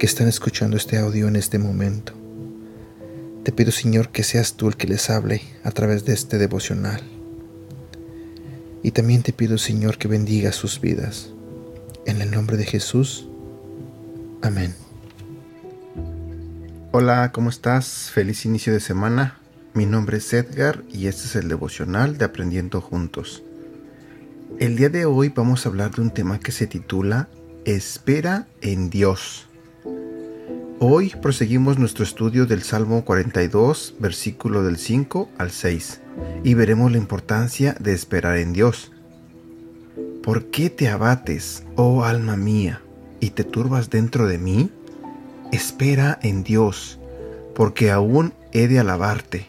que están escuchando este audio en este momento. Te pido, Señor, que seas tú el que les hable a través de este devocional. Y también te pido, Señor, que bendiga sus vidas. En el nombre de Jesús. Amén. Hola, ¿cómo estás? Feliz inicio de semana. Mi nombre es Edgar y este es el devocional de Aprendiendo Juntos. El día de hoy vamos a hablar de un tema que se titula Espera en Dios. Hoy proseguimos nuestro estudio del Salmo 42, versículo del 5 al 6, y veremos la importancia de esperar en Dios. ¿Por qué te abates, oh alma mía, y te turbas dentro de mí? Espera en Dios, porque aún he de alabarte.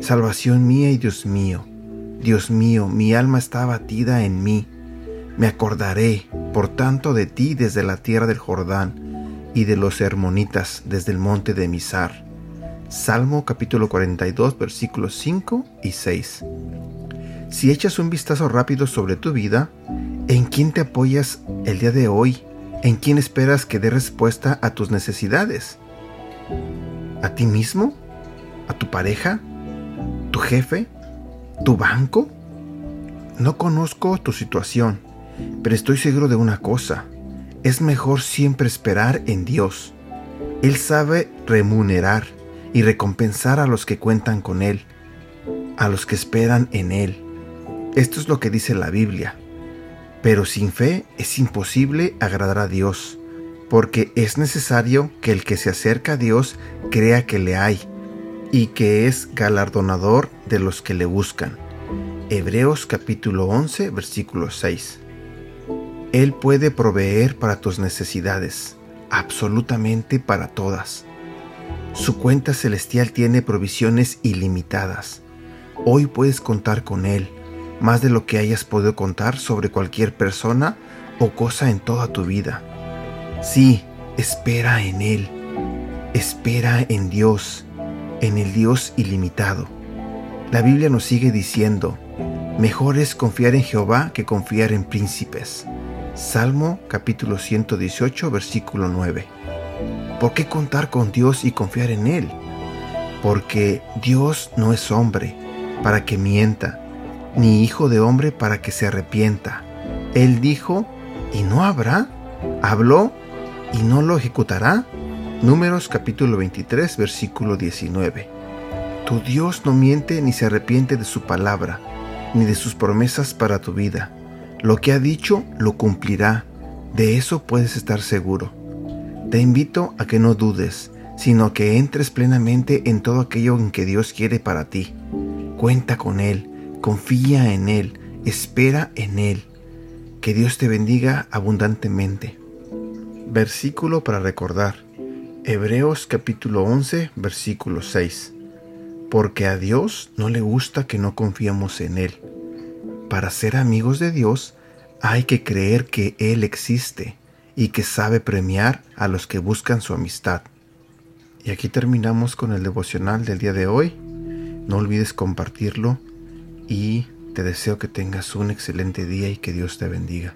Salvación mía y Dios mío. Dios mío, mi alma está abatida en mí. Me acordaré, por tanto, de ti desde la tierra del Jordán y de los hermonitas desde el monte de Misar. Salmo capítulo 42 versículos 5 y 6. Si echas un vistazo rápido sobre tu vida, ¿en quién te apoyas el día de hoy ¿En quién esperas que dé respuesta a tus necesidades? ¿A ti mismo? ¿A tu pareja? ¿Tu jefe? ¿Tu banco? No conozco tu situación, pero estoy seguro de una cosa. Es mejor siempre esperar en Dios. Él sabe remunerar y recompensar a los que cuentan con Él, a los que esperan en Él. Esto es lo que dice la Biblia. Pero sin fe es imposible agradar a Dios, porque es necesario que el que se acerca a Dios crea que le hay y que es galardonador de los que le buscan. Hebreos capítulo 11 versículo 6. Él puede proveer para tus necesidades, absolutamente para todas. Su cuenta celestial tiene provisiones ilimitadas. Hoy puedes contar con Él más de lo que hayas podido contar sobre cualquier persona o cosa en toda tu vida. Sí, espera en Él. Espera en Dios, en el Dios ilimitado. La Biblia nos sigue diciendo, mejor es confiar en Jehová que confiar en príncipes. Salmo capítulo 118 versículo 9. ¿Por qué contar con Dios y confiar en Él? Porque Dios no es hombre para que mienta, ni hijo de hombre para que se arrepienta. Él dijo, ¿y no habrá? ¿Habló y no lo ejecutará? Números capítulo 23, versículo 19. Tu Dios no miente ni se arrepiente de su palabra, ni de sus promesas para tu vida. Lo que ha dicho lo cumplirá, de eso puedes estar seguro. Te invito a que no dudes, sino que entres plenamente en todo aquello en que Dios quiere para ti. Cuenta con Él, confía en Él, espera en Él. Que Dios te bendiga abundantemente. Versículo para recordar. Hebreos capítulo 11, versículo 6. Porque a Dios no le gusta que no confiamos en Él. Para ser amigos de Dios hay que creer que Él existe y que sabe premiar a los que buscan su amistad. Y aquí terminamos con el devocional del día de hoy. No olvides compartirlo y te deseo que tengas un excelente día y que Dios te bendiga.